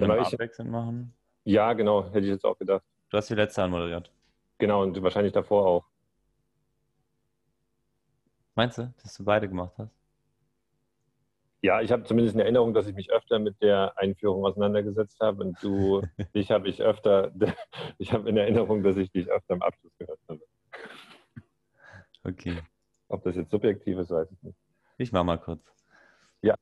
Können wir ich- abwechselnd machen? Ja, genau, hätte ich jetzt auch gedacht. Du hast die letzte anmoderiert. Genau, und wahrscheinlich davor auch. Meinst du, dass du beide gemacht hast? Ja, ich habe zumindest in Erinnerung, dass ich mich öfter mit der Einführung auseinandergesetzt habe und du, dich habe ich öfter, ich habe in Erinnerung, dass ich dich öfter am Abschluss gehört habe. Okay. Ob das jetzt subjektiv ist, weiß ich nicht. Ich mach mal kurz. Ja.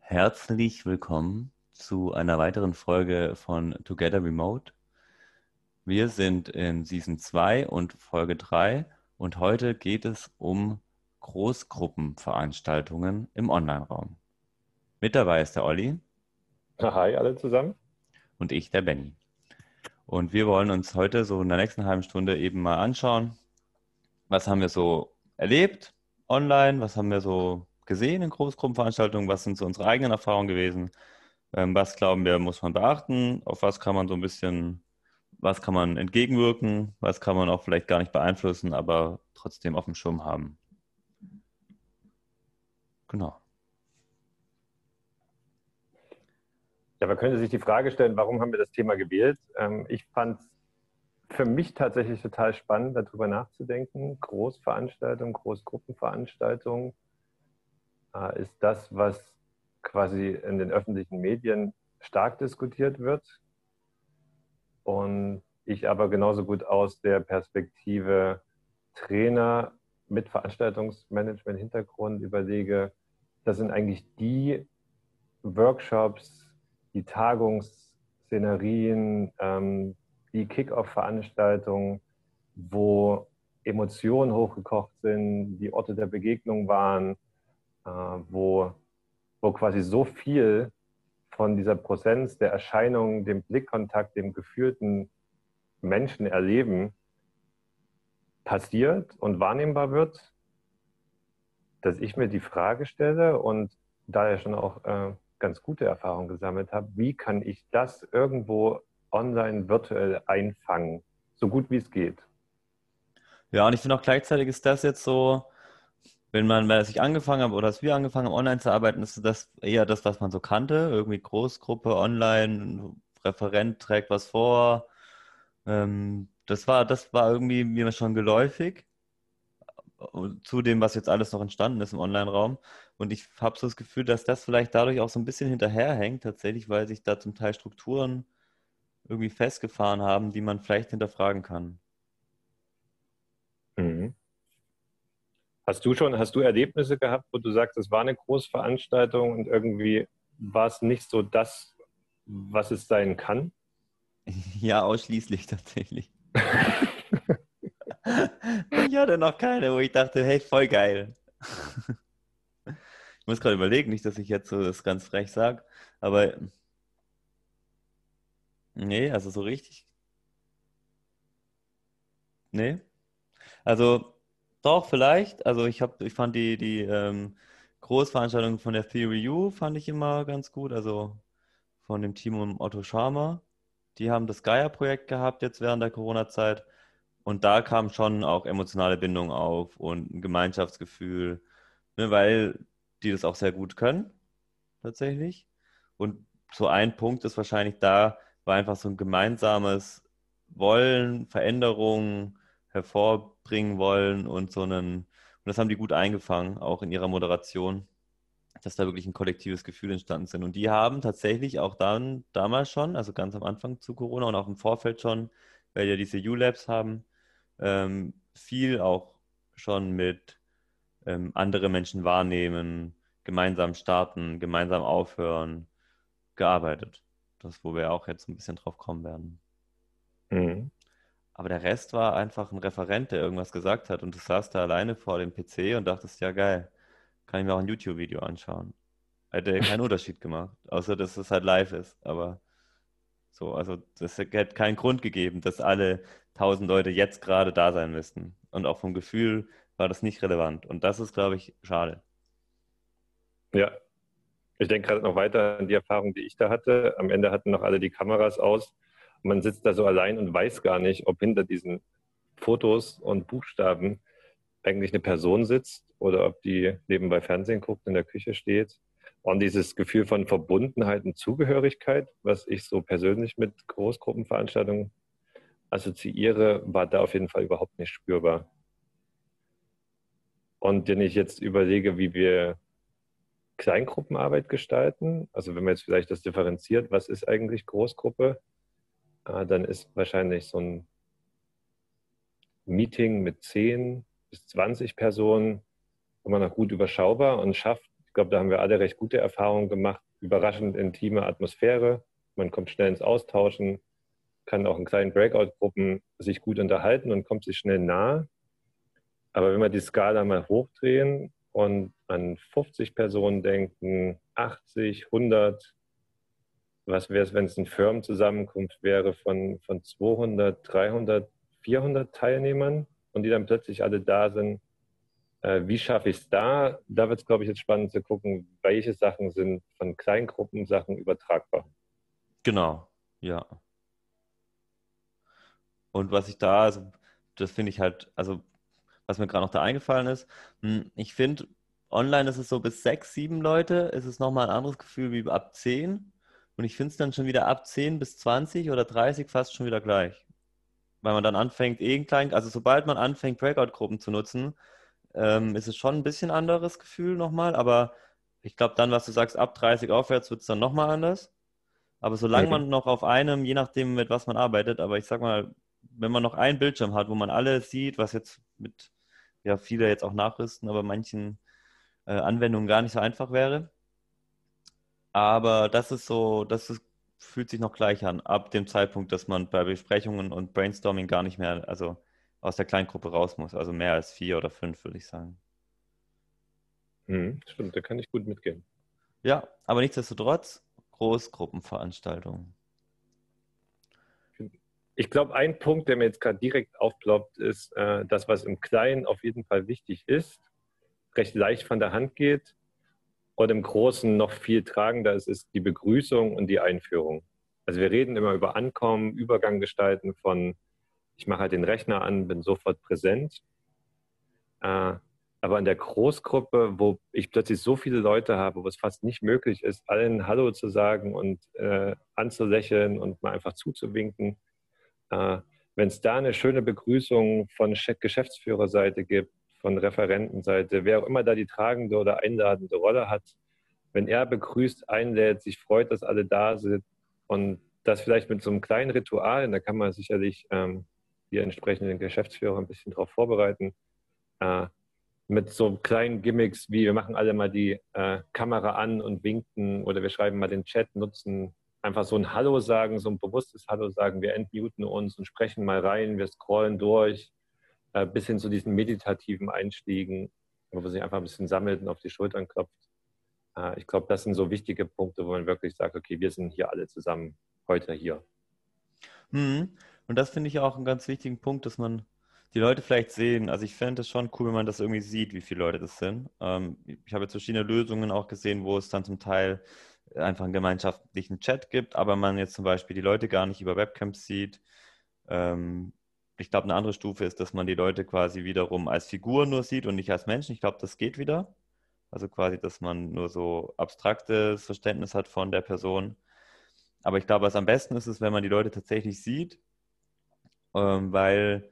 Herzlich willkommen zu einer weiteren Folge von Together Remote. Wir sind in Season 2 und Folge 3 und heute geht es um Großgruppenveranstaltungen im Online-Raum. Mit dabei ist der Olli Hi, alle zusammen. und ich, der Benny. Und wir wollen uns heute so in der nächsten halben Stunde eben mal anschauen, was haben wir so erlebt online, was haben wir so gesehen in Großgruppenveranstaltungen, was sind so unsere eigenen Erfahrungen gewesen, was glauben wir, muss man beachten, auf was kann man so ein bisschen, was kann man entgegenwirken, was kann man auch vielleicht gar nicht beeinflussen, aber trotzdem auf dem Schirm haben. Genau. Ja, man könnte sich die Frage stellen, warum haben wir das Thema gewählt? Ähm, ich fand es für mich tatsächlich total spannend, darüber nachzudenken. Großveranstaltungen, Großgruppenveranstaltungen äh, ist das, was quasi in den öffentlichen Medien stark diskutiert wird. Und ich aber genauso gut aus der Perspektive Trainer mit Veranstaltungsmanagement-Hintergrund überlege, das sind eigentlich die Workshops, die Tagungsszenerien, ähm, die Kick-Off-Veranstaltungen, wo Emotionen hochgekocht sind, die Orte der Begegnung waren, äh, wo, wo quasi so viel von dieser Präsenz der Erscheinung, dem Blickkontakt, dem gefühlten Menschen erleben, passiert und wahrnehmbar wird, dass ich mir die Frage stelle und da ja schon auch äh, ganz gute Erfahrungen gesammelt habe, wie kann ich das irgendwo online virtuell einfangen, so gut wie es geht. Ja, und ich finde auch gleichzeitig ist das jetzt so, wenn man, als ich angefangen habe oder als wir angefangen haben, online zu arbeiten, ist das eher das, was man so kannte. Irgendwie Großgruppe, online, Referent trägt was vor. Ähm, das war, das war irgendwie mir schon geläufig zu dem, was jetzt alles noch entstanden ist im Online-Raum. Und ich habe so das Gefühl, dass das vielleicht dadurch auch so ein bisschen hinterherhängt, tatsächlich, weil sich da zum Teil Strukturen irgendwie festgefahren haben, die man vielleicht hinterfragen kann. Mhm. Hast du schon, hast du Erlebnisse gehabt, wo du sagst, es war eine Großveranstaltung und irgendwie war es nicht so das, was es sein kann? Ja, ausschließlich tatsächlich. ich hatte noch keine, wo ich dachte, hey, voll geil. ich muss gerade überlegen, nicht, dass ich jetzt so das ganz frech sage, aber nee, also so richtig. Nee. Also doch, vielleicht. Also ich habe, ich fand die, die ähm, Großveranstaltung von der Theory U fand ich immer ganz gut. Also von dem Team um Otto Scharmer. Die haben das Gaia-Projekt gehabt jetzt während der Corona-Zeit. Und da kam schon auch emotionale Bindung auf und ein Gemeinschaftsgefühl, ne, weil die das auch sehr gut können, tatsächlich. Und so ein Punkt ist wahrscheinlich da, war einfach so ein gemeinsames Wollen, Veränderungen hervorbringen wollen und so einen, und das haben die gut eingefangen, auch in ihrer Moderation, dass da wirklich ein kollektives Gefühl entstanden sind. Und die haben tatsächlich auch dann, damals schon, also ganz am Anfang zu Corona und auch im Vorfeld schon, weil ja diese U-Labs haben, ähm, viel auch schon mit ähm, andere Menschen wahrnehmen, gemeinsam starten, gemeinsam aufhören, gearbeitet. Das, wo wir auch jetzt ein bisschen drauf kommen werden. Mhm. Aber der Rest war einfach ein Referent, der irgendwas gesagt hat und du saßt da alleine vor dem PC und dachtest, ja geil, kann ich mir auch ein YouTube-Video anschauen. Hätte keinen Unterschied gemacht, außer dass es halt live ist. Aber so, also das hätte keinen Grund gegeben, dass alle tausend Leute jetzt gerade da sein müssten. Und auch vom Gefühl war das nicht relevant. Und das ist, glaube ich, schade. Ja, ich denke gerade noch weiter an die Erfahrung, die ich da hatte. Am Ende hatten noch alle die Kameras aus. Man sitzt da so allein und weiß gar nicht, ob hinter diesen Fotos und Buchstaben eigentlich eine Person sitzt oder ob die nebenbei Fernsehen guckt, in der Küche steht. Und dieses Gefühl von Verbundenheit und Zugehörigkeit, was ich so persönlich mit Großgruppenveranstaltungen assoziiere, war da auf jeden Fall überhaupt nicht spürbar. Und wenn ich jetzt überlege, wie wir Kleingruppenarbeit gestalten, also wenn man jetzt vielleicht das differenziert, was ist eigentlich Großgruppe, dann ist wahrscheinlich so ein Meeting mit 10 bis 20 Personen immer noch gut überschaubar und schafft, ich glaube, da haben wir alle recht gute Erfahrungen gemacht, überraschend intime Atmosphäre. Man kommt schnell ins Austauschen, kann auch in kleinen Breakout-Gruppen sich gut unterhalten und kommt sich schnell nahe. Aber wenn wir die Skala mal hochdrehen und an 50 Personen denken, 80, 100, was wäre es, wenn es eine Firmenzusammenkunft wäre von, von 200, 300, 400 Teilnehmern und die dann plötzlich alle da sind? Äh, wie schaffe ich es da? Da wird es, glaube ich, jetzt spannend zu gucken, welche Sachen sind von Kleingruppensachen übertragbar. Genau, ja. Und was ich da, also das finde ich halt, also was mir gerade noch da eingefallen ist, hm, ich finde, online ist es so bis sechs, sieben Leute, ist es nochmal ein anderes Gefühl wie ab zehn. Und ich finde es dann schon wieder ab 10 bis 20 oder 30 fast schon wieder gleich. Weil man dann anfängt, eh klein, also sobald man anfängt, Breakout-Gruppen zu nutzen, ähm, ist es schon ein bisschen anderes Gefühl nochmal. Aber ich glaube dann, was du sagst, ab 30 aufwärts wird es dann nochmal anders. Aber solange okay. man noch auf einem, je nachdem, mit was man arbeitet, aber ich sag mal, wenn man noch einen Bildschirm hat, wo man alles sieht, was jetzt mit, ja, viele jetzt auch nachrüsten, aber manchen äh, Anwendungen gar nicht so einfach wäre. Aber das ist so, das ist, fühlt sich noch gleich an, ab dem Zeitpunkt, dass man bei Besprechungen und Brainstorming gar nicht mehr, also aus der Kleingruppe raus muss. Also mehr als vier oder fünf, würde ich sagen. Mhm, stimmt, da kann ich gut mitgehen. Ja, aber nichtsdestotrotz Großgruppenveranstaltungen. Ich glaube, ein Punkt, der mir jetzt gerade direkt aufploppt, ist äh, das, was im Kleinen auf jeden Fall wichtig ist, recht leicht von der Hand geht und im Großen noch viel tragender ist, ist die Begrüßung und die Einführung. Also wir reden immer über Ankommen, Übergang gestalten von, ich mache halt den Rechner an, bin sofort präsent. Äh, aber in der Großgruppe, wo ich plötzlich so viele Leute habe, wo es fast nicht möglich ist, allen Hallo zu sagen und äh, anzulächeln und mal einfach zuzuwinken, äh, Wenn es da eine schöne Begrüßung von Geschäftsführerseite gibt, von Referentenseite, wer auch immer da die tragende oder einladende Rolle hat, wenn er begrüßt, einlädt, sich freut, dass alle da sind und das vielleicht mit so einem kleinen Ritual, da kann man sicherlich ähm, die entsprechenden Geschäftsführer ein bisschen darauf vorbereiten, äh, mit so kleinen Gimmicks wie wir machen alle mal die äh, Kamera an und winken oder wir schreiben mal den Chat, nutzen einfach so ein Hallo sagen, so ein bewusstes Hallo sagen. Wir entmuten uns und sprechen mal rein, wir scrollen durch, äh, bis hin zu diesen meditativen Einstiegen, wo man sich einfach ein bisschen sammelt und auf die Schultern klopft. Äh, ich glaube, das sind so wichtige Punkte, wo man wirklich sagt, okay, wir sind hier alle zusammen heute hier. Mhm. Und das finde ich auch einen ganz wichtigen Punkt, dass man die Leute vielleicht sehen. Also ich fände es schon cool, wenn man das irgendwie sieht, wie viele Leute das sind. Ähm, ich habe jetzt verschiedene Lösungen auch gesehen, wo es dann zum Teil einfach einen gemeinschaftlichen Chat gibt, aber man jetzt zum Beispiel die Leute gar nicht über Webcams sieht. Ähm, ich glaube, eine andere Stufe ist, dass man die Leute quasi wiederum als Figur nur sieht und nicht als Menschen. Ich glaube, das geht wieder. Also quasi, dass man nur so abstraktes Verständnis hat von der Person. Aber ich glaube, was am besten ist, ist, wenn man die Leute tatsächlich sieht, ähm, weil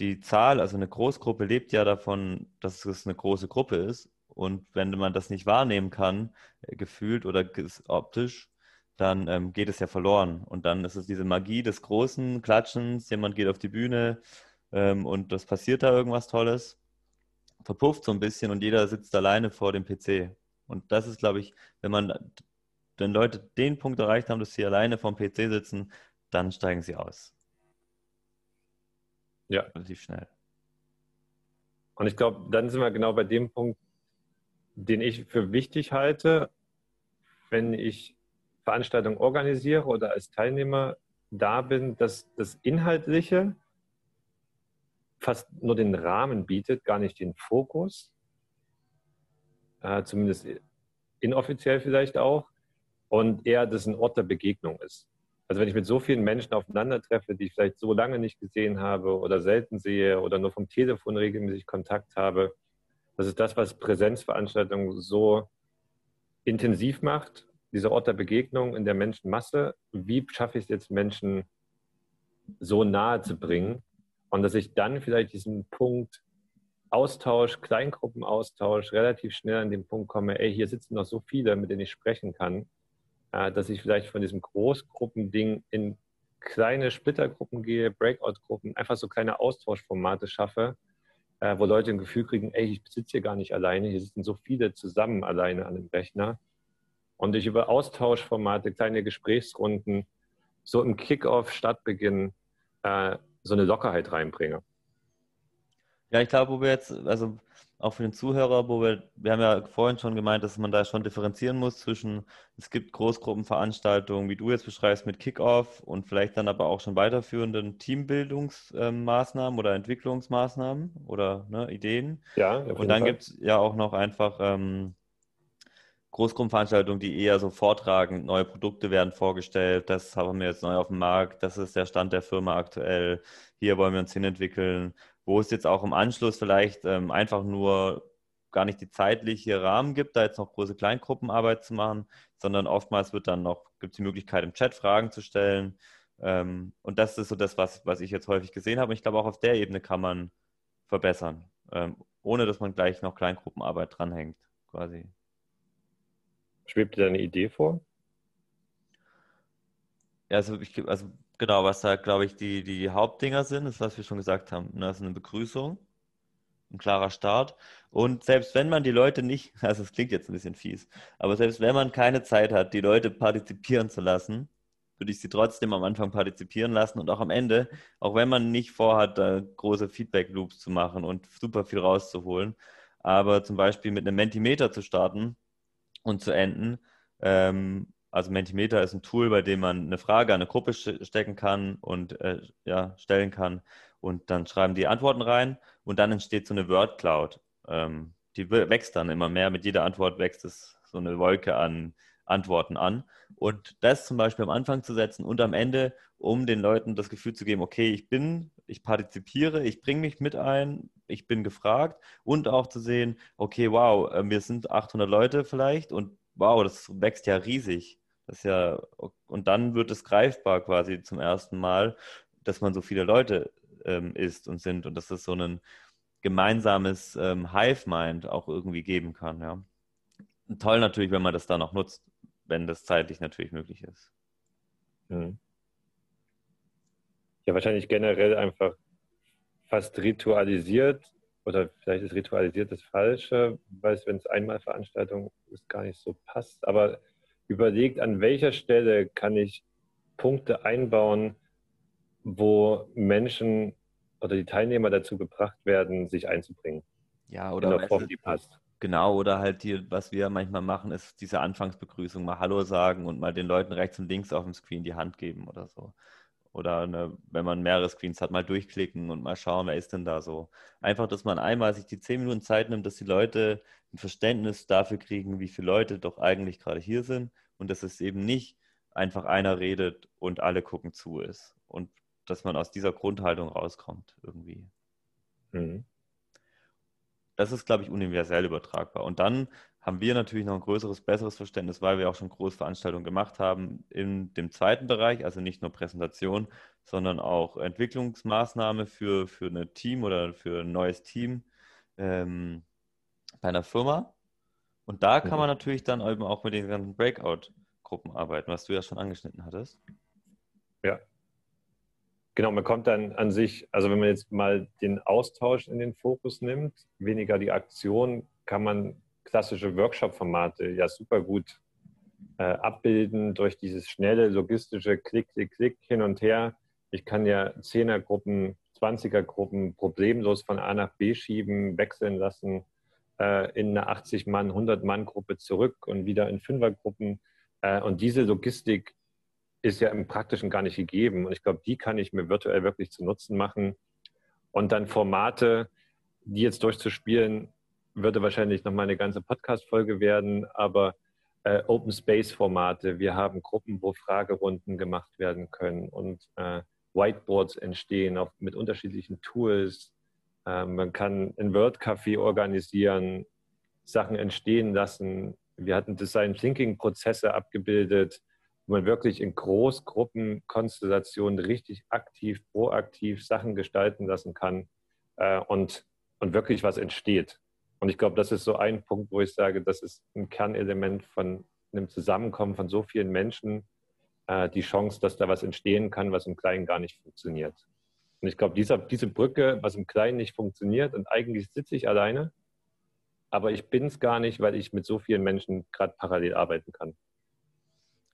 die Zahl, also eine Großgruppe lebt ja davon, dass es eine große Gruppe ist. Und wenn man das nicht wahrnehmen kann, äh, gefühlt oder optisch, dann ähm, geht es ja verloren. Und dann ist es diese Magie des großen Klatschens, jemand geht auf die Bühne ähm, und das passiert da irgendwas Tolles, verpufft so ein bisschen und jeder sitzt alleine vor dem PC. Und das ist, glaube ich, wenn man, wenn Leute den Punkt erreicht haben, dass sie alleine vor dem PC sitzen, dann steigen sie aus. Ja. Relativ schnell. Und ich glaube, dann sind wir genau bei dem Punkt, den ich für wichtig halte, wenn ich Veranstaltungen organisiere oder als Teilnehmer da bin, dass das Inhaltliche fast nur den Rahmen bietet, gar nicht den Fokus, äh, zumindest inoffiziell vielleicht auch, und eher das ein Ort der Begegnung ist. Also wenn ich mit so vielen Menschen aufeinandertreffe, die ich vielleicht so lange nicht gesehen habe oder selten sehe oder nur vom Telefon regelmäßig Kontakt habe, das ist das, was Präsenzveranstaltungen so intensiv macht, dieser Ort der Begegnung in der Menschenmasse, wie schaffe ich es jetzt, Menschen so nahe zu bringen und dass ich dann vielleicht diesen Punkt Austausch, Kleingruppenaustausch relativ schnell an den Punkt komme, ey, hier sitzen noch so viele, mit denen ich sprechen kann, äh, dass ich vielleicht von diesem Großgruppending in kleine Splittergruppen gehe, Breakout-Gruppen, einfach so kleine Austauschformate schaffe, äh, wo Leute ein Gefühl kriegen, ey, ich sitze hier gar nicht alleine, hier sitzen so viele zusammen alleine an dem Rechner. Und ich über Austauschformate, kleine Gesprächsrunden, so im Kickoff, Stadtbeginn, äh, so eine Lockerheit reinbringe. Ja, ich glaube, wo wir jetzt, also auch für den Zuhörer, wo wir, wir haben ja vorhin schon gemeint, dass man da schon differenzieren muss zwischen, es gibt Großgruppenveranstaltungen, wie du jetzt beschreibst, mit Kickoff und vielleicht dann aber auch schon weiterführenden Teambildungsmaßnahmen oder Entwicklungsmaßnahmen oder ne, Ideen. Ja, und dann gibt es ja auch noch einfach ähm, Großgruppenveranstaltungen, die eher so vortragen, neue Produkte werden vorgestellt, das haben wir jetzt neu auf dem Markt, das ist der Stand der Firma aktuell, hier wollen wir uns hinentwickeln wo es jetzt auch im Anschluss vielleicht ähm, einfach nur gar nicht die zeitliche Rahmen gibt, da jetzt noch große Kleingruppenarbeit zu machen, sondern oftmals wird dann noch, gibt es die Möglichkeit, im Chat Fragen zu stellen. Ähm, und das ist so das, was, was ich jetzt häufig gesehen habe. Und ich glaube, auch auf der Ebene kann man verbessern, ähm, ohne dass man gleich noch Kleingruppenarbeit dranhängt, quasi. Schwebt dir da eine Idee vor? Ja, also, ich, also Genau, was da, glaube ich, die, die Hauptdinger sind, ist, was wir schon gesagt haben. Ne? Das ist eine Begrüßung, ein klarer Start. Und selbst wenn man die Leute nicht, also es klingt jetzt ein bisschen fies, aber selbst wenn man keine Zeit hat, die Leute partizipieren zu lassen, würde ich sie trotzdem am Anfang partizipieren lassen und auch am Ende, auch wenn man nicht vorhat, große Feedback-Loops zu machen und super viel rauszuholen, aber zum Beispiel mit einem Mentimeter zu starten und zu enden, ähm, also Mentimeter ist ein Tool, bei dem man eine Frage an eine Gruppe stecken kann und äh, ja, stellen kann. Und dann schreiben die Antworten rein und dann entsteht so eine Word Cloud. Ähm, die wächst dann immer mehr. Mit jeder Antwort wächst es so eine Wolke an Antworten an. Und das zum Beispiel am Anfang zu setzen und am Ende, um den Leuten das Gefühl zu geben, okay, ich bin, ich partizipiere, ich bringe mich mit ein, ich bin gefragt und auch zu sehen, okay, wow, äh, wir sind 800 Leute vielleicht und wow, das wächst ja riesig. Das ja, und dann wird es greifbar quasi zum ersten Mal, dass man so viele Leute ähm, ist und sind und dass es so ein gemeinsames ähm, Hive-Mind auch irgendwie geben kann, ja. Toll natürlich, wenn man das dann auch nutzt, wenn das zeitlich natürlich möglich ist. Mhm. Ja, wahrscheinlich generell einfach fast ritualisiert oder vielleicht ist ritualisiert das Falsche, weil es, wenn es einmal Veranstaltung ist, gar nicht so passt. Aber überlegt, an welcher Stelle kann ich Punkte einbauen, wo Menschen oder die Teilnehmer dazu gebracht werden, sich einzubringen. Ja, oder in der Form, die passt. Genau, oder halt hier, was wir manchmal machen, ist diese Anfangsbegrüßung, mal Hallo sagen und mal den Leuten rechts und links auf dem Screen die Hand geben oder so. Oder eine, wenn man mehrere Screens hat, mal durchklicken und mal schauen, wer ist denn da so. Einfach, dass man einmal sich die zehn Minuten Zeit nimmt, dass die Leute ein Verständnis dafür kriegen, wie viele Leute doch eigentlich gerade hier sind und dass es eben nicht einfach einer redet und alle gucken zu ist. Und dass man aus dieser Grundhaltung rauskommt irgendwie. Mhm. Das ist, glaube ich, universell übertragbar. Und dann haben wir natürlich noch ein größeres, besseres Verständnis, weil wir auch schon Großveranstaltungen gemacht haben in dem zweiten Bereich, also nicht nur Präsentation, sondern auch Entwicklungsmaßnahme für, für ein Team oder für ein neues Team ähm, bei einer Firma. Und da kann man natürlich dann eben auch mit den ganzen Breakout-Gruppen arbeiten, was du ja schon angeschnitten hattest. Ja. Genau, man kommt dann an sich, also wenn man jetzt mal den Austausch in den Fokus nimmt, weniger die Aktion, kann man klassische Workshop-Formate ja super gut äh, abbilden durch dieses schnelle logistische Klick, Klick, Klick hin und her. Ich kann ja Zehnergruppen, Zwanzigergruppen problemlos von A nach B schieben, wechseln lassen, äh, in eine 80-Mann, 100-Mann-Gruppe zurück und wieder in Fünfergruppen. Äh, und diese Logistik ist ja im Praktischen gar nicht gegeben. Und ich glaube, die kann ich mir virtuell wirklich zu Nutzen machen. Und dann Formate, die jetzt durchzuspielen, würde wahrscheinlich nochmal eine ganze Podcast-Folge werden, aber äh, Open Space-Formate. Wir haben Gruppen, wo Fragerunden gemacht werden können und äh, Whiteboards entstehen auch mit unterschiedlichen Tools. Äh, man kann ein Word-Café organisieren, Sachen entstehen lassen, Wir hatten Design Thinking Prozesse abgebildet, wo man wirklich in Großgruppenkonstellationen richtig aktiv, proaktiv Sachen gestalten lassen kann äh, und, und wirklich was entsteht. Und ich glaube, das ist so ein Punkt, wo ich sage, das ist ein Kernelement von einem Zusammenkommen von so vielen Menschen, äh, die Chance, dass da was entstehen kann, was im Kleinen gar nicht funktioniert. Und ich glaube, diese Brücke, was im Kleinen nicht funktioniert, und eigentlich sitze ich alleine, aber ich bin es gar nicht, weil ich mit so vielen Menschen gerade parallel arbeiten kann.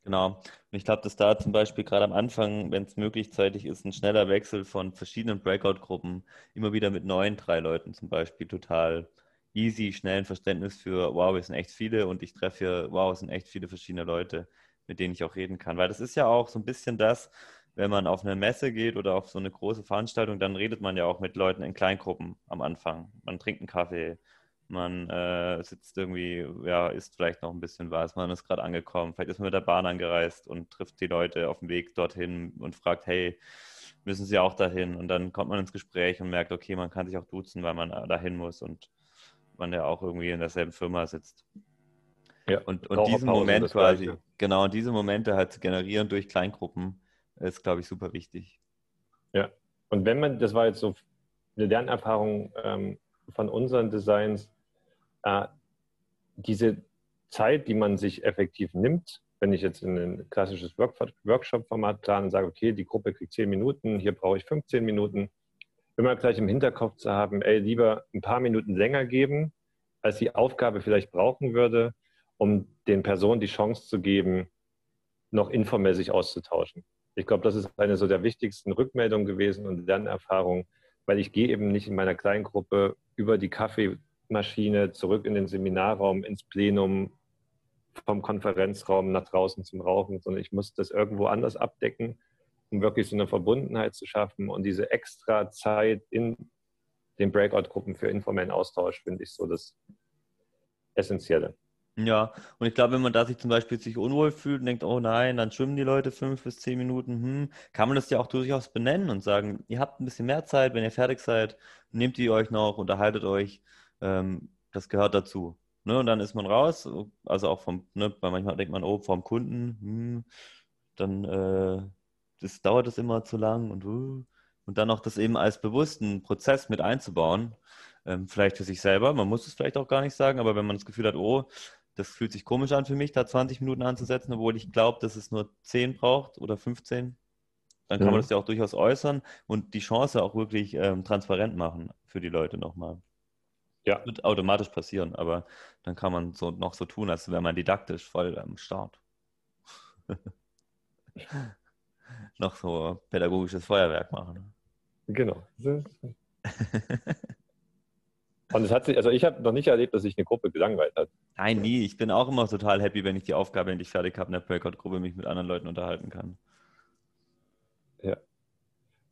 Genau. Und ich glaube, dass da zum Beispiel gerade am Anfang, wenn es möglich zeitig ist, ein schneller Wechsel von verschiedenen Breakout-Gruppen, immer wieder mit neuen drei Leuten zum Beispiel, total easy, schnellen Verständnis für, wow, wir sind echt viele und ich treffe hier, wow, es sind echt viele verschiedene Leute, mit denen ich auch reden kann. Weil das ist ja auch so ein bisschen das, wenn man auf eine Messe geht oder auf so eine große Veranstaltung, dann redet man ja auch mit Leuten in Kleingruppen am Anfang. Man trinkt einen Kaffee, man äh, sitzt irgendwie, ja, isst vielleicht noch ein bisschen was, man ist gerade angekommen, vielleicht ist man mit der Bahn angereist und trifft die Leute auf dem Weg dorthin und fragt, hey, müssen sie auch dahin? Und dann kommt man ins Gespräch und merkt, okay, man kann sich auch duzen, weil man dahin muss und man ja auch irgendwie in derselben Firma sitzt. Ja, und, und diesen Moment quasi, Gleiche. genau, diese Momente halt zu generieren durch Kleingruppen, ist, glaube ich, super wichtig. Ja, und wenn man, das war jetzt so eine Lernerfahrung ähm, von unseren Designs, äh, diese Zeit, die man sich effektiv nimmt, wenn ich jetzt in ein klassisches Workshop-Format plane und sage, okay, die Gruppe kriegt 10 Minuten, hier brauche ich 15 Minuten, immer gleich im Hinterkopf zu haben, ey, lieber ein paar Minuten länger geben, als die Aufgabe vielleicht brauchen würde, um den Personen die Chance zu geben, noch informell sich auszutauschen. Ich glaube, das ist eine so der wichtigsten Rückmeldungen gewesen und Lernerfahrungen, weil ich gehe eben nicht in meiner kleinen Gruppe über die Kaffeemaschine zurück in den Seminarraum, ins Plenum, vom Konferenzraum nach draußen zum Rauchen, sondern ich muss das irgendwo anders abdecken um wirklich so eine Verbundenheit zu schaffen und diese extra Zeit in den Breakout-Gruppen für informellen Austausch finde ich so das Essentielle. Ja, und ich glaube, wenn man da sich zum Beispiel sich unwohl fühlt und denkt, oh nein, dann schwimmen die Leute fünf bis zehn Minuten, hm, kann man das ja auch durchaus benennen und sagen, ihr habt ein bisschen mehr Zeit, wenn ihr fertig seid, nehmt ihr euch noch, unterhaltet euch, ähm, das gehört dazu. Ne, und dann ist man raus, also auch vom, ne, weil manchmal denkt man, oh, vom Kunden, hm, dann äh, das dauert es immer zu lang und, uh, und dann noch das eben als bewussten Prozess mit einzubauen, ähm, vielleicht für sich selber, man muss es vielleicht auch gar nicht sagen, aber wenn man das Gefühl hat, oh, das fühlt sich komisch an für mich, da 20 Minuten anzusetzen, obwohl ich glaube, dass es nur 10 braucht oder 15, dann kann mhm. man das ja auch durchaus äußern und die Chance auch wirklich ähm, transparent machen für die Leute nochmal. Ja. Das wird automatisch passieren, aber dann kann man so noch so tun, als wäre man didaktisch voll am Start. noch so pädagogisches Feuerwerk machen. Genau. Und es hat sich, also ich habe noch nicht erlebt, dass sich eine Gruppe gelangweilt hat. Nein, nie. Ich bin auch immer total happy, wenn ich die Aufgabe endlich fertig habe, in der Breakout-Gruppe mich mit anderen Leuten unterhalten kann. Ja.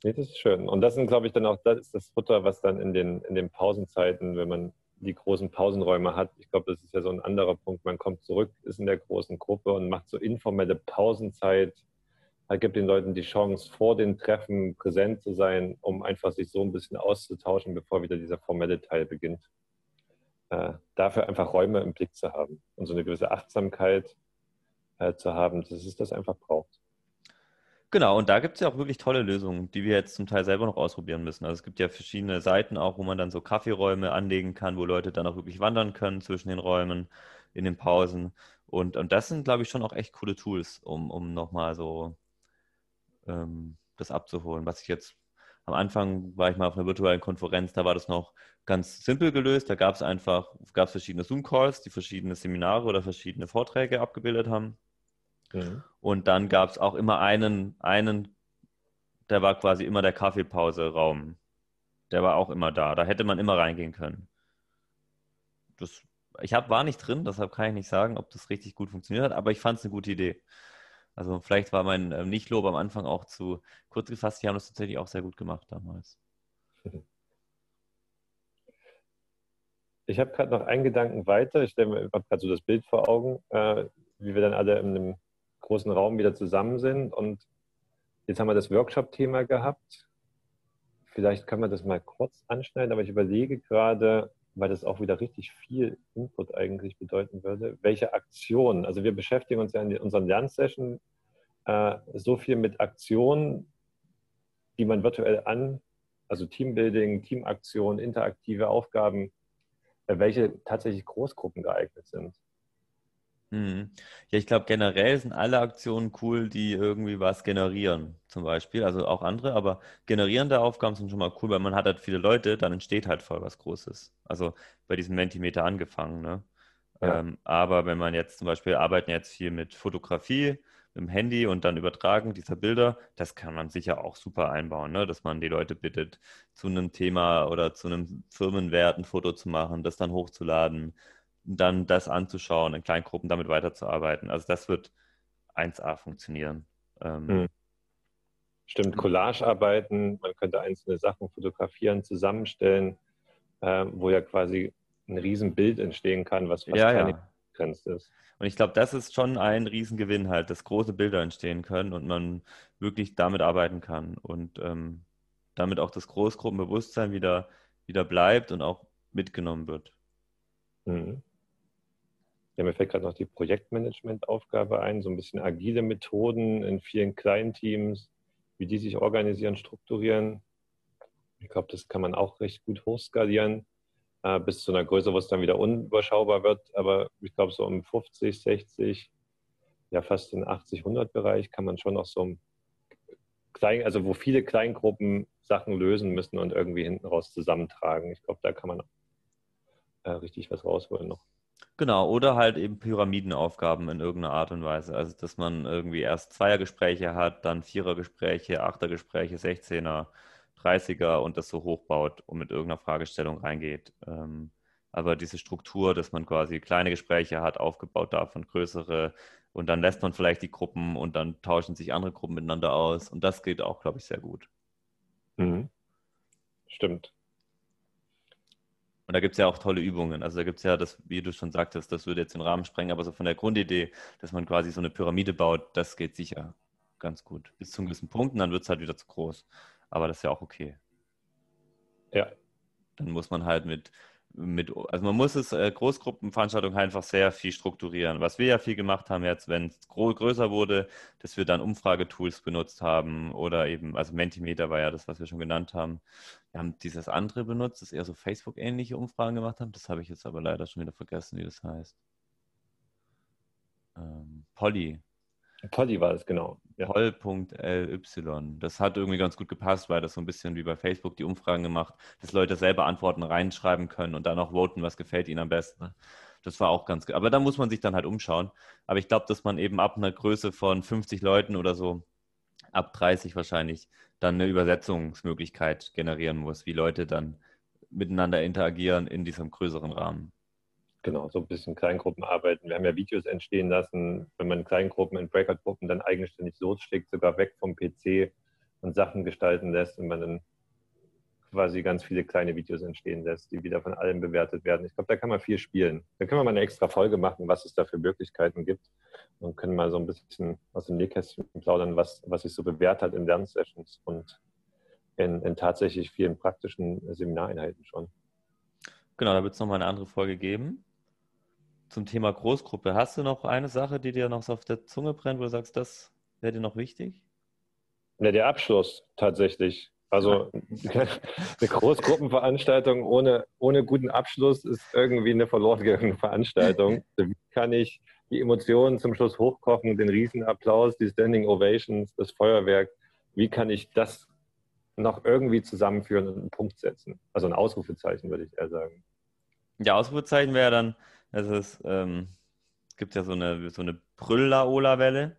Nee, das ist schön. Und das sind, glaube ich, dann auch, das ist das Futter, was dann in den, in den Pausenzeiten, wenn man die großen Pausenräume hat, ich glaube, das ist ja so ein anderer Punkt. Man kommt zurück, ist in der großen Gruppe und macht so informelle Pausenzeit gibt den Leuten die Chance, vor den Treffen präsent zu sein, um einfach sich so ein bisschen auszutauschen, bevor wieder dieser formelle Teil beginnt. Äh, dafür einfach Räume im Blick zu haben und so eine gewisse Achtsamkeit äh, zu haben, dass es das einfach braucht. Genau, und da gibt es ja auch wirklich tolle Lösungen, die wir jetzt zum Teil selber noch ausprobieren müssen. Also es gibt ja verschiedene Seiten auch, wo man dann so Kaffeeräume anlegen kann, wo Leute dann auch wirklich wandern können zwischen den Räumen, in den Pausen. Und, und das sind, glaube ich, schon auch echt coole Tools, um, um nochmal so ähm, das abzuholen. Was ich jetzt am Anfang war ich mal auf einer virtuellen Konferenz, da war das noch ganz simpel gelöst. Da gab es einfach, gab es verschiedene Zoom-Calls, die verschiedene Seminare oder verschiedene Vorträge abgebildet haben. Mhm. Und dann gab es auch immer einen, einen, der war quasi immer der Kaffeepause-Raum. Der war auch immer da. Da hätte man immer reingehen können. Das, ich hab, war nicht drin, deshalb kann ich nicht sagen, ob das richtig gut funktioniert hat, aber ich fand es eine gute Idee. Also vielleicht war mein ähm, Nichtlob am Anfang auch zu kurz gefasst. Die haben das tatsächlich auch sehr gut gemacht damals. Ich habe gerade noch einen Gedanken weiter. Ich stelle mir gerade so das Bild vor Augen, äh, wie wir dann alle in einem großen Raum wieder zusammen sind. Und jetzt haben wir das Workshop-Thema gehabt. Vielleicht können wir das mal kurz anschneiden, aber ich überlege gerade, weil das auch wieder richtig viel Input eigentlich bedeuten würde. Welche Aktionen, also wir beschäftigen uns ja in unseren Lernsessions äh, so viel mit Aktionen, die man virtuell an, also Teambuilding, Teamaktionen, interaktive Aufgaben, äh, welche tatsächlich Großgruppen geeignet sind. Hm. Ja, ich glaube, generell sind alle Aktionen cool, die irgendwie was generieren, zum Beispiel. Also auch andere, aber generierende Aufgaben sind schon mal cool, weil man hat halt viele Leute, dann entsteht halt voll was Großes. Also bei diesem Mentimeter angefangen, ne? Ja. Ähm, aber wenn man jetzt zum Beispiel arbeiten jetzt viel mit Fotografie, mit dem Handy und dann übertragen dieser Bilder, das kann man sicher auch super einbauen, ne? dass man die Leute bittet, zu einem Thema oder zu einem Firmenwert ein Foto zu machen, das dann hochzuladen dann das anzuschauen, in Kleingruppen damit weiterzuarbeiten. Also das wird 1A funktionieren. Ähm, hm. Stimmt, Collage-Arbeiten, man könnte einzelne Sachen fotografieren, zusammenstellen, äh, wo ja quasi ein Riesenbild entstehen kann, was fast ja, ja. begrenzt ist. Und ich glaube, das ist schon ein Riesengewinn halt, dass große Bilder entstehen können und man wirklich damit arbeiten kann und ähm, damit auch das Großgruppenbewusstsein wieder, wieder bleibt und auch mitgenommen wird. Mhm. Ja, mir fällt gerade noch die Projektmanagement-Aufgabe ein, so ein bisschen agile Methoden in vielen kleinen Teams, wie die sich organisieren, strukturieren. Ich glaube, das kann man auch recht gut hochskalieren äh, bis zu einer Größe, wo es dann wieder unüberschaubar wird. Aber ich glaube, so um 50, 60, ja fast in 80, 100 Bereich kann man schon noch so klein, also wo viele Kleingruppen Sachen lösen müssen und irgendwie hinten raus zusammentragen. Ich glaube, da kann man äh, richtig was rausholen noch. Genau, oder halt eben Pyramidenaufgaben in irgendeiner Art und Weise. Also, dass man irgendwie erst Zweiergespräche hat, dann Vierergespräche, Achtergespräche, Sechzehner, Dreißiger und das so hochbaut und mit irgendeiner Fragestellung reingeht. Ähm, aber diese Struktur, dass man quasi kleine Gespräche hat, aufgebaut davon größere und dann lässt man vielleicht die Gruppen und dann tauschen sich andere Gruppen miteinander aus und das geht auch, glaube ich, sehr gut. Mhm. Stimmt. Und da gibt es ja auch tolle Übungen. Also da gibt es ja, das, wie du schon sagtest, das würde jetzt den Rahmen sprengen, aber so von der Grundidee, dass man quasi so eine Pyramide baut, das geht sicher ganz gut. Bis zu einem gewissen Punkt und dann wird es halt wieder zu groß. Aber das ist ja auch okay. Ja. Dann muss man halt mit mit, also man muss es äh, Großgruppenveranstaltungen halt einfach sehr viel strukturieren. Was wir ja viel gemacht haben jetzt, wenn es größer wurde, dass wir dann Umfragetools benutzt haben oder eben, also Mentimeter war ja das, was wir schon genannt haben. Wir haben dieses andere benutzt, das eher so Facebook-ähnliche Umfragen gemacht haben. Das habe ich jetzt aber leider schon wieder vergessen, wie das heißt. Ähm, Polly Polly war es, genau. Ja. Poll.ly. Das hat irgendwie ganz gut gepasst, weil das so ein bisschen wie bei Facebook die Umfragen gemacht, dass Leute selber Antworten reinschreiben können und dann auch voten, was gefällt ihnen am besten. Das war auch ganz gut. Aber da muss man sich dann halt umschauen. Aber ich glaube, dass man eben ab einer Größe von 50 Leuten oder so, ab 30 wahrscheinlich, dann eine Übersetzungsmöglichkeit generieren muss, wie Leute dann miteinander interagieren in diesem größeren Rahmen. Genau, so ein bisschen Kleingruppen arbeiten. Wir haben ja Videos entstehen lassen, wenn man Kleingruppen in Breakout-Gruppen dann eigenständig losschlägt, sogar weg vom PC und Sachen gestalten lässt und man dann quasi ganz viele kleine Videos entstehen lässt, die wieder von allen bewertet werden. Ich glaube, da kann man viel spielen. Da können wir mal eine extra Folge machen, was es da für Möglichkeiten gibt und können mal so ein bisschen aus dem Nähkästchen plaudern, was, was sich so bewährt hat in Lernsessions und in, in tatsächlich vielen praktischen Seminareinheiten schon. Genau, da wird es nochmal eine andere Folge geben zum Thema Großgruppe. Hast du noch eine Sache, die dir noch so auf der Zunge brennt, wo du sagst, das wäre dir noch wichtig? Ja, der Abschluss tatsächlich. Also eine Großgruppenveranstaltung ohne, ohne guten Abschluss ist irgendwie eine verloren gegangene Veranstaltung. Wie kann ich die Emotionen zum Schluss hochkochen, den Riesenapplaus, die Standing Ovations, das Feuerwerk, wie kann ich das noch irgendwie zusammenführen und einen Punkt setzen? Also ein Ausrufezeichen, würde ich eher sagen. Ja, Ausrufezeichen wäre dann, also es ähm, gibt ja so eine, so eine Brüll-Laola-Welle.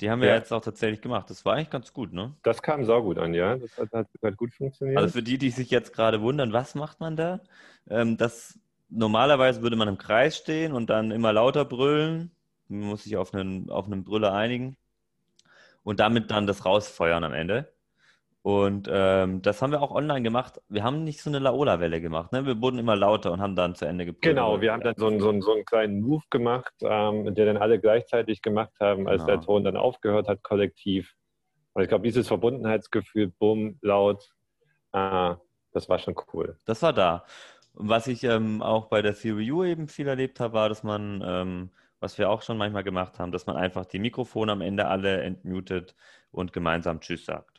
Die haben wir ja. jetzt auch tatsächlich gemacht. Das war eigentlich ganz gut, ne? Das kam saugut an, ja. Das hat, hat, hat, gut funktioniert. Also für die, die sich jetzt gerade wundern, was macht man da? Ähm, das, normalerweise würde man im Kreis stehen und dann immer lauter brüllen. Man muss sich auf einen, auf einen Brüller einigen. Und damit dann das rausfeuern am Ende. Und ähm, das haben wir auch online gemacht. Wir haben nicht so eine Laola-Welle gemacht. Ne? Wir wurden immer lauter und haben dann zu Ende gebrüllt. Genau, wir haben dann so einen, so einen, so einen kleinen Move gemacht, ähm, der dann alle gleichzeitig gemacht haben, als genau. der Ton dann aufgehört hat, kollektiv. Und ich glaube, dieses Verbundenheitsgefühl, bumm, laut, äh, das war schon cool. Das war da. was ich ähm, auch bei der CRU eben viel erlebt habe, war, dass man, ähm, was wir auch schon manchmal gemacht haben, dass man einfach die Mikrofone am Ende alle entmutet und gemeinsam Tschüss sagt.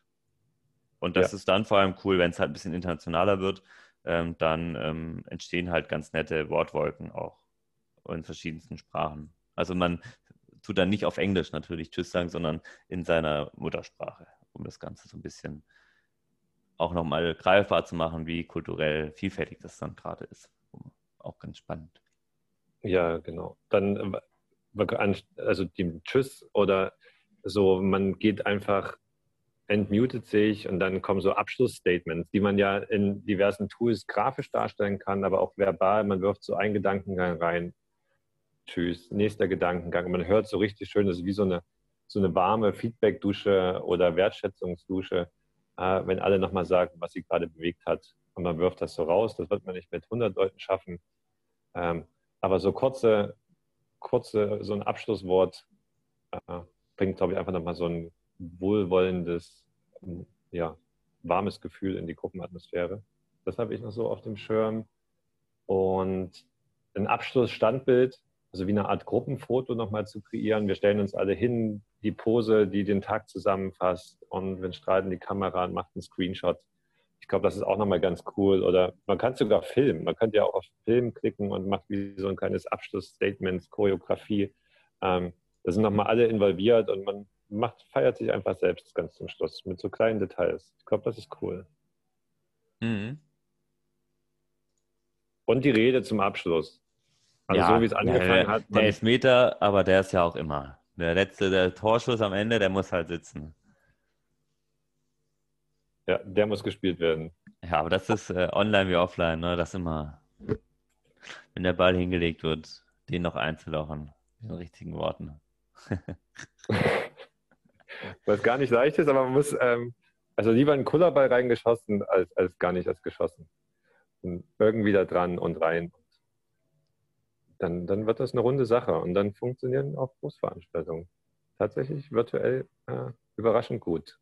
Und das ja. ist dann vor allem cool, wenn es halt ein bisschen internationaler wird, ähm, dann ähm, entstehen halt ganz nette Wortwolken auch in verschiedensten Sprachen. Also man tut dann nicht auf Englisch natürlich Tschüss sagen, sondern in seiner Muttersprache, um das Ganze so ein bisschen auch nochmal greifbar zu machen, wie kulturell vielfältig das dann gerade ist. Auch ganz spannend. Ja, genau. Dann, äh, also dem Tschüss oder so, man geht einfach, entmutet sich und dann kommen so Abschlussstatements, die man ja in diversen Tools grafisch darstellen kann, aber auch verbal. Man wirft so einen Gedankengang rein. Tschüss, nächster Gedankengang. Man hört so richtig schön, das ist wie so eine, so eine warme Feedback-Dusche oder Wertschätzungsdusche äh, wenn alle nochmal sagen, was sie gerade bewegt hat. Und man wirft das so raus. Das wird man nicht mit 100 Leuten schaffen. Ähm, aber so kurze, kurze, so ein Abschlusswort äh, bringt, glaube ich, einfach nochmal so ein wohlwollendes, ja, warmes Gefühl in die Gruppenatmosphäre. Das habe ich noch so auf dem Schirm. Und ein Abschlussstandbild, also wie eine Art Gruppenfoto nochmal zu kreieren. Wir stellen uns alle hin, die Pose, die den Tag zusammenfasst und wenn strahlt in die Kamera und macht einen Screenshot. Ich glaube, das ist auch nochmal ganz cool. Oder man kann sogar filmen. Man könnte ja auch auf Film klicken und macht wie so ein kleines Abschlussstatement, Choreografie. Ähm, da sind nochmal alle involviert und man macht, feiert sich einfach selbst ganz zum Schluss mit so kleinen Details. Ich glaube, das ist cool. Mhm. Und die Rede zum Abschluss. Also ja, so wie es angefangen der, hat. Der Elfmeter, aber der ist ja auch immer. Der letzte, der Torschuss am Ende, der muss halt sitzen. Ja, der muss gespielt werden. Ja, aber das ist äh, online wie offline, ne? Das immer, wenn der Ball hingelegt wird, den noch einzulochen. In den richtigen Worten. Was gar nicht leicht ist, aber man muss, ähm, also lieber einen Kullerball reingeschossen, als, als gar nicht als geschossen. Und irgendwie da dran und rein dann, dann wird das eine runde Sache und dann funktionieren auch Großveranstaltungen. Tatsächlich virtuell äh, überraschend gut.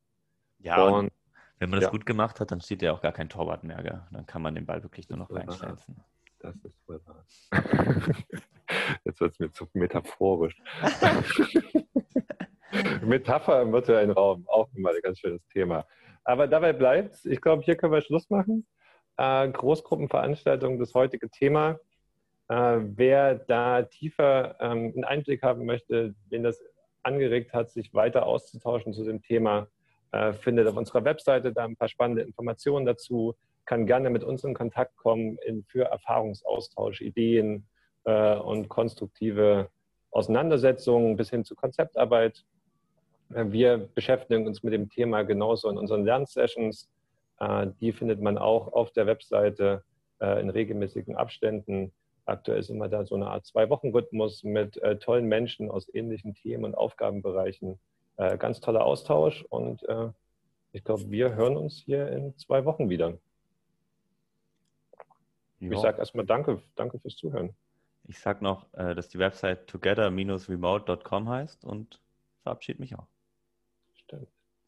Ja, und, und wenn man das ja. gut gemacht hat, dann steht ja auch gar kein Torwart mehr. Gell? Dann kann man den Ball wirklich nur noch reinschmelzen. Das ist wohl wahr. Jetzt wird es mir zu metaphorisch. Metapher im virtuellen Raum, auch mal ein ganz schönes Thema. Aber dabei bleibt Ich glaube, hier können wir Schluss machen. Äh, Großgruppenveranstaltung, das heutige Thema. Äh, wer da tiefer ähm, einen Einblick haben möchte, wen das angeregt hat, sich weiter auszutauschen zu dem Thema, äh, findet auf unserer Webseite da ein paar spannende Informationen dazu, kann gerne mit uns in Kontakt kommen für Erfahrungsaustausch, Ideen und konstruktive Auseinandersetzungen bis hin zu Konzeptarbeit. Wir beschäftigen uns mit dem Thema genauso in unseren Lernsessions. Die findet man auch auf der Webseite in regelmäßigen Abständen. Aktuell sind wir da so eine Art Zwei-Wochen-Rhythmus mit äh, tollen Menschen aus ähnlichen Themen und Aufgabenbereichen. Äh, ganz toller Austausch und äh, ich glaube, wir hören uns hier in zwei Wochen wieder. Ja. Ich sage erstmal danke, danke fürs Zuhören. Ich sage noch, äh, dass die Website together-remote.com heißt und verabschiede mich auch.